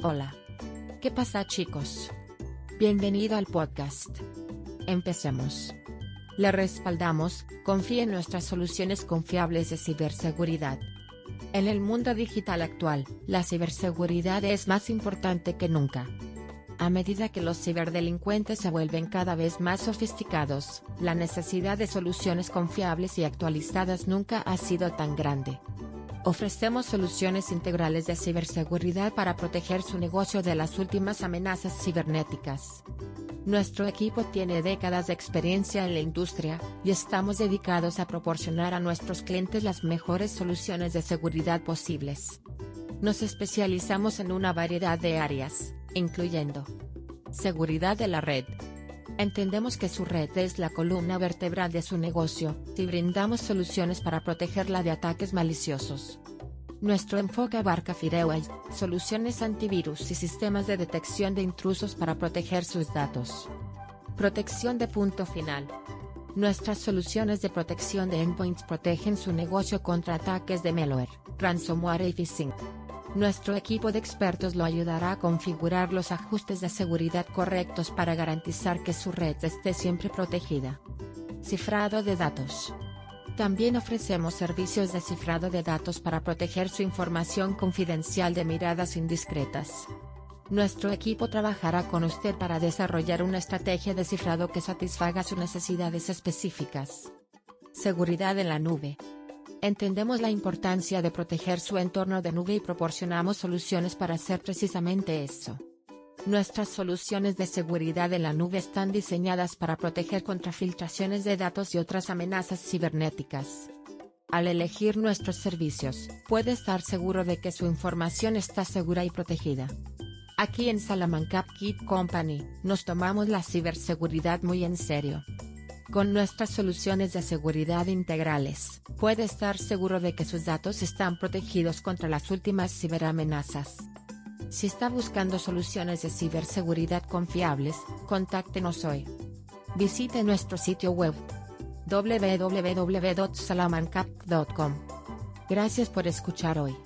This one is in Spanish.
Hola. ¿Qué pasa chicos? Bienvenido al podcast. Empecemos. Le respaldamos, confíe en nuestras soluciones confiables de ciberseguridad. En el mundo digital actual, la ciberseguridad es más importante que nunca. A medida que los ciberdelincuentes se vuelven cada vez más sofisticados, la necesidad de soluciones confiables y actualizadas nunca ha sido tan grande. Ofrecemos soluciones integrales de ciberseguridad para proteger su negocio de las últimas amenazas cibernéticas. Nuestro equipo tiene décadas de experiencia en la industria, y estamos dedicados a proporcionar a nuestros clientes las mejores soluciones de seguridad posibles. Nos especializamos en una variedad de áreas, incluyendo seguridad de la red, Entendemos que su red es la columna vertebral de su negocio, y brindamos soluciones para protegerla de ataques maliciosos. Nuestro enfoque abarca firewalls, soluciones antivirus y sistemas de detección de intrusos para proteger sus datos. Protección de punto final. Nuestras soluciones de protección de endpoints protegen su negocio contra ataques de malware, ransomware y phishing. Nuestro equipo de expertos lo ayudará a configurar los ajustes de seguridad correctos para garantizar que su red esté siempre protegida. Cifrado de datos. También ofrecemos servicios de cifrado de datos para proteger su información confidencial de miradas indiscretas. Nuestro equipo trabajará con usted para desarrollar una estrategia de cifrado que satisfaga sus necesidades específicas. Seguridad en la nube. Entendemos la importancia de proteger su entorno de nube y proporcionamos soluciones para hacer precisamente eso. Nuestras soluciones de seguridad en la nube están diseñadas para proteger contra filtraciones de datos y otras amenazas cibernéticas. Al elegir nuestros servicios, puede estar seguro de que su información está segura y protegida. Aquí en Salamanca Kit Company, nos tomamos la ciberseguridad muy en serio. Con nuestras soluciones de seguridad integrales, puede estar seguro de que sus datos están protegidos contra las últimas ciberamenazas. Si está buscando soluciones de ciberseguridad confiables, contáctenos hoy. Visite nuestro sitio web www.salamancap.com. Gracias por escuchar hoy.